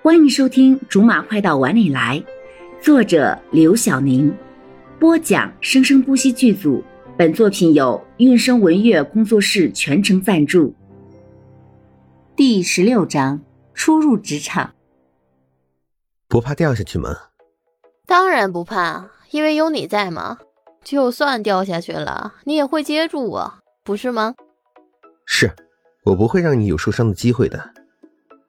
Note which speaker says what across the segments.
Speaker 1: 欢迎收听《竹马快到碗里来》，作者刘晓宁，播讲生生不息剧组。本作品由韵声文乐工作室全程赞助。第十六章：初入职场，
Speaker 2: 不怕掉下去吗？
Speaker 3: 当然不怕，因为有你在嘛。就算掉下去了，你也会接住我，不是吗？
Speaker 2: 是，我不会让你有受伤的机会的。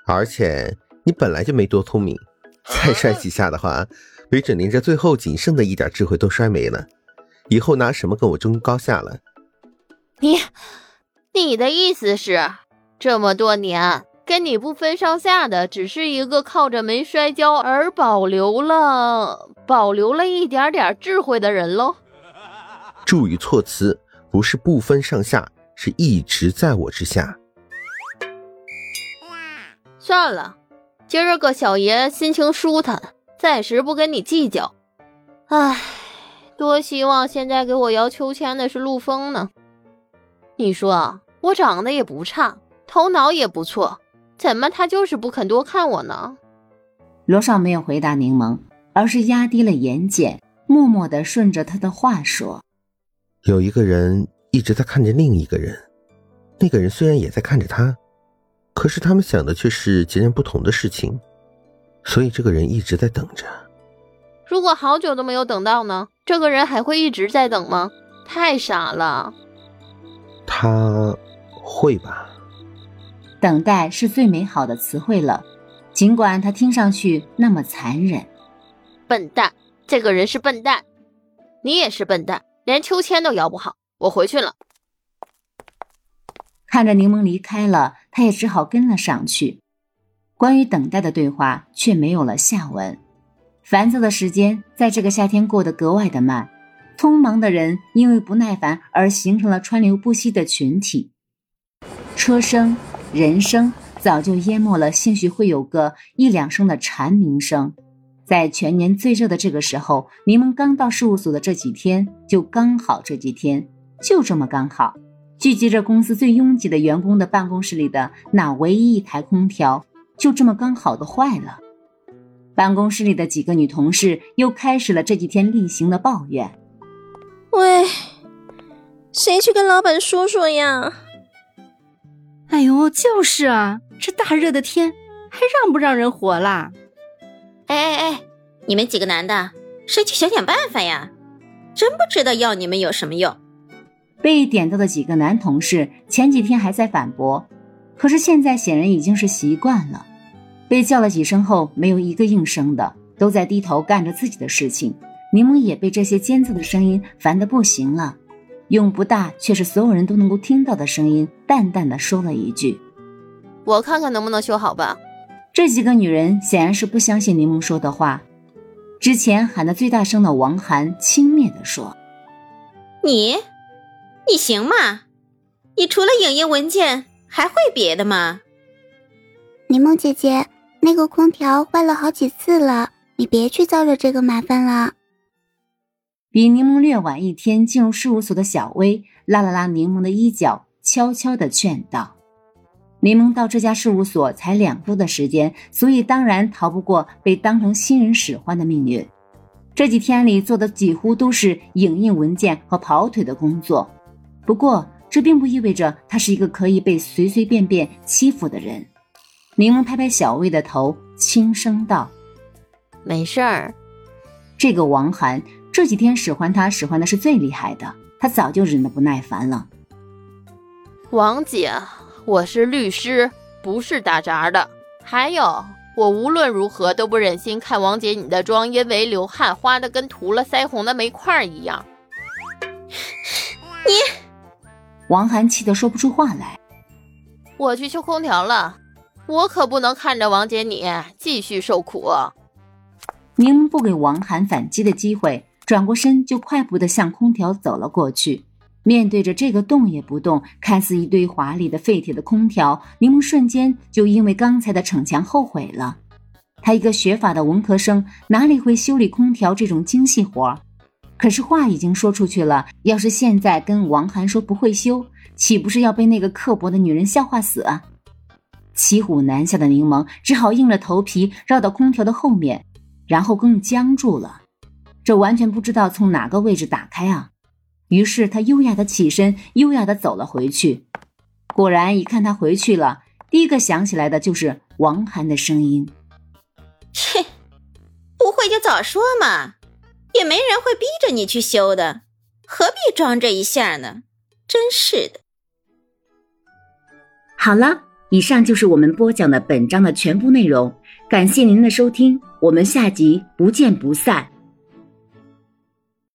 Speaker 2: 而且你本来就没多聪明，再摔几下的话，没准连这最后仅剩的一点智慧都摔没了。以后拿什么跟我争高下了？
Speaker 3: 你，你的意思是，这么多年跟你不分上下的，只是一个靠着没摔跤而保留了保留了一点点智慧的人喽？
Speaker 2: 注意措辞，不是不分上下，是一直在我之下。
Speaker 3: 算了，今儿个小爷心情舒坦，暂时不跟你计较。唉。多希望现在给我摇秋千的是陆风呢。你说我长得也不差，头脑也不错，怎么他就是不肯多看我呢？
Speaker 1: 罗少没有回答柠檬，而是压低了眼睑，默默地顺着他的话说：“
Speaker 2: 有一个人一直在看着另一个人，那个人虽然也在看着他，可是他们想的却是截然不同的事情，所以这个人一直在等着。”
Speaker 3: 如果好久都没有等到呢？这个人还会一直在等吗？太傻了。
Speaker 2: 他会吧？
Speaker 1: 等待是最美好的词汇了，尽管他听上去那么残忍。
Speaker 3: 笨蛋，这个人是笨蛋，你也是笨蛋，连秋千都摇不好。我回去了。
Speaker 1: 看着柠檬离开了，他也只好跟了上去。关于等待的对话却没有了下文。烦躁的时间在这个夏天过得格外的慢，匆忙的人因为不耐烦而形成了川流不息的群体，车声、人声早就淹没了，兴许会有个一两声的蝉鸣声。在全年最热的这个时候，柠檬刚到事务所的这几天，就刚好这几天，就这么刚好，聚集着公司最拥挤的员工的办公室里的那唯一一台空调，就这么刚好的坏了。办公室里的几个女同事又开始了这几天例行的抱怨：“
Speaker 4: 喂，谁去跟老板说说呀？”“
Speaker 5: 哎呦，就是啊，这大热的天还让不让人活啦？”“
Speaker 6: 哎哎哎，你们几个男的，谁去想想办法呀？真不知道要你们有什么用。”
Speaker 1: 被点到的几个男同事前几天还在反驳，可是现在显然已经是习惯了。被叫了几声后，没有一个应声的，都在低头干着自己的事情。柠檬也被这些尖刺的声音烦得不行了，用不大却是所有人都能够听到的声音，淡淡的说了一句：“
Speaker 3: 我看看能不能修好吧。”
Speaker 1: 这几个女人显然是不相信柠檬说的话。之前喊得最大声的王涵轻蔑地说：“
Speaker 6: 你，你行吗？你除了影印文件还会别的吗？”
Speaker 7: 柠檬姐姐。那个空调坏了好几次了，你别去招惹这个麻烦了。
Speaker 1: 比柠檬略晚一天进入事务所的小薇拉了拉柠檬的衣角，悄悄的劝道：“柠檬到这家事务所才两周的时间，所以当然逃不过被当成新人使唤的命运。这几天里做的几乎都是影印文件和跑腿的工作。不过这并不意味着他是一个可以被随随便便欺负的人。”柠檬拍拍小魏的头，轻声道：“
Speaker 3: 没事儿。”
Speaker 1: 这个王涵这几天使唤他，使唤的是最厉害的，他早就忍得不耐烦了。
Speaker 3: 王姐，我是律师，不是打杂的。还有，我无论如何都不忍心看王姐你的妆因为流汗花的跟涂了腮红的煤块一样。
Speaker 6: 你，
Speaker 1: 王涵气得说不出话来。
Speaker 3: 我去修空调了。我可不能看着王姐你继续受苦。
Speaker 1: 柠檬不给王涵反击的机会，转过身就快步的向空调走了过去。面对着这个动也不动、看似一堆华丽的废铁的空调，柠檬瞬间就因为刚才的逞强后悔了。他一个学法的文科生，哪里会修理空调这种精细活？可是话已经说出去了，要是现在跟王涵说不会修，岂不是要被那个刻薄的女人笑话死啊？骑虎难下的柠檬只好硬着头皮绕到空调的后面，然后更僵住了。这完全不知道从哪个位置打开啊！于是他优雅的起身，优雅的走了回去。果然，一看他回去了，第一个想起来的就是王涵的声音。
Speaker 6: 切，不会就早说嘛，也没人会逼着你去修的，何必装这一下呢？真是的。
Speaker 1: 好了，以上就是我们播讲的本章的全部内容，感谢您的收听，我们下集不见不散。